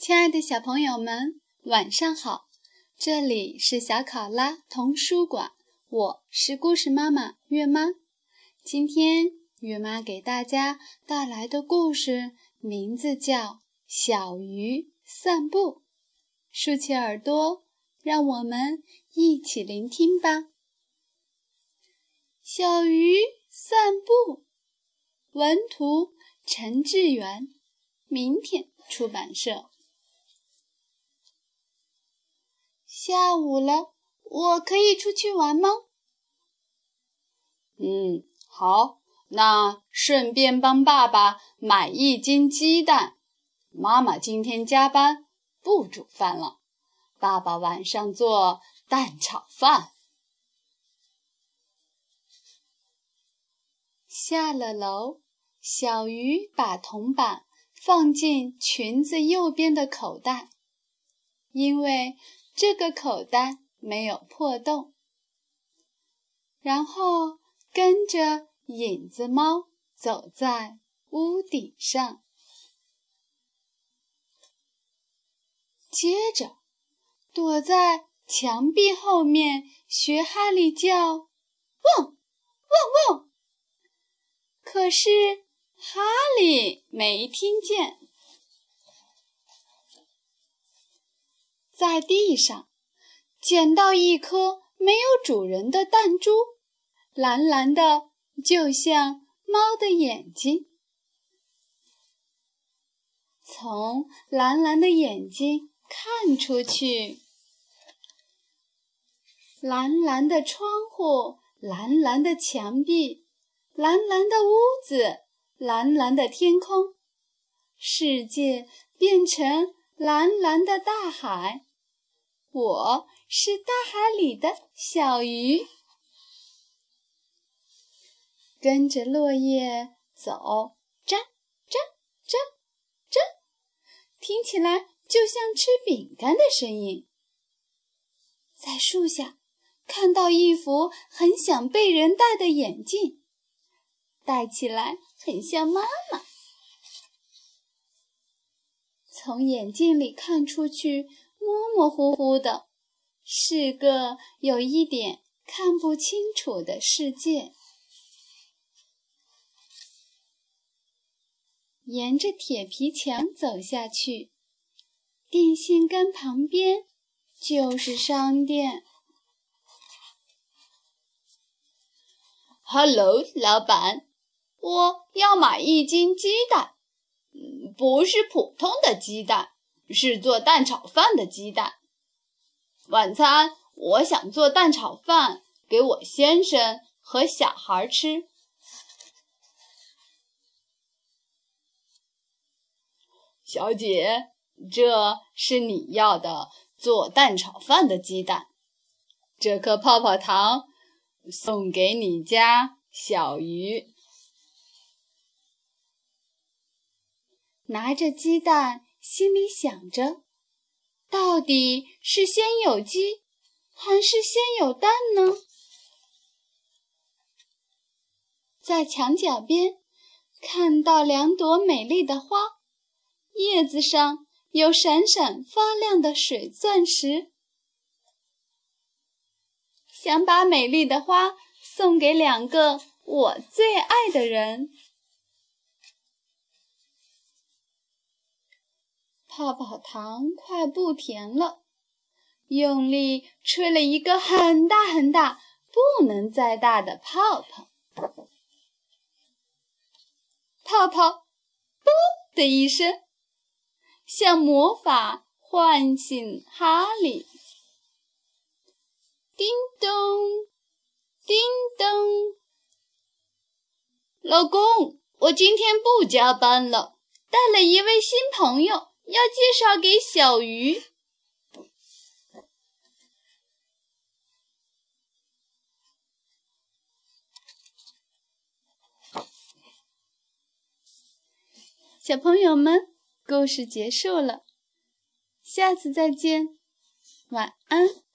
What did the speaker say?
亲爱的小朋友们，晚上好！这里是小考拉童书馆，我是故事妈妈月妈。今天月妈给大家带来的故事名字叫《小鱼散步》。竖起耳朵，让我们一起聆听吧。小鱼散步，文图陈志远，明天出版社。下午了，我可以出去玩吗？嗯，好，那顺便帮爸爸买一斤鸡蛋。妈妈今天加班，不煮饭了。爸爸晚上做蛋炒饭。下了楼，小鱼把铜板放进裙子右边的口袋，因为这个口袋没有破洞。然后跟着影子猫走在屋顶上，接着躲在墙壁后面学哈利叫“汪，汪汪”。可是哈利没听见，在地上捡到一颗没有主人的弹珠，蓝蓝的，就像猫的眼睛。从蓝蓝的眼睛看出去，蓝蓝的窗户，蓝蓝的墙壁。蓝蓝的屋子，蓝蓝的天空，世界变成蓝蓝的大海。我是大海里的小鱼，跟着落叶走，喳喳喳喳，听起来就像吃饼干的声音。在树下看到一副很想被人戴的眼镜。戴起来很像妈妈。从眼镜里看出去，模模糊糊的，是个有一点看不清楚的世界。沿着铁皮墙走下去，电线杆旁边就是商店。Hello，老板。我要买一斤鸡蛋，不是普通的鸡蛋，是做蛋炒饭的鸡蛋。晚餐我想做蛋炒饭给我先生和小孩吃。小姐，这是你要的做蛋炒饭的鸡蛋。这颗泡泡糖送给你家小鱼。拿着鸡蛋，心里想着：到底是先有鸡，还是先有蛋呢？在墙角边看到两朵美丽的花，叶子上有闪闪发亮的水钻石，想把美丽的花送给两个我最爱的人。泡泡糖快不甜了，用力吹了一个很大很大、不能再大的泡泡，泡泡“啵”的一声，像魔法唤醒哈利。叮咚，叮咚，老公，我今天不加班了，带了一位新朋友。要介绍给小鱼。小朋友们，故事结束了，下次再见，晚安。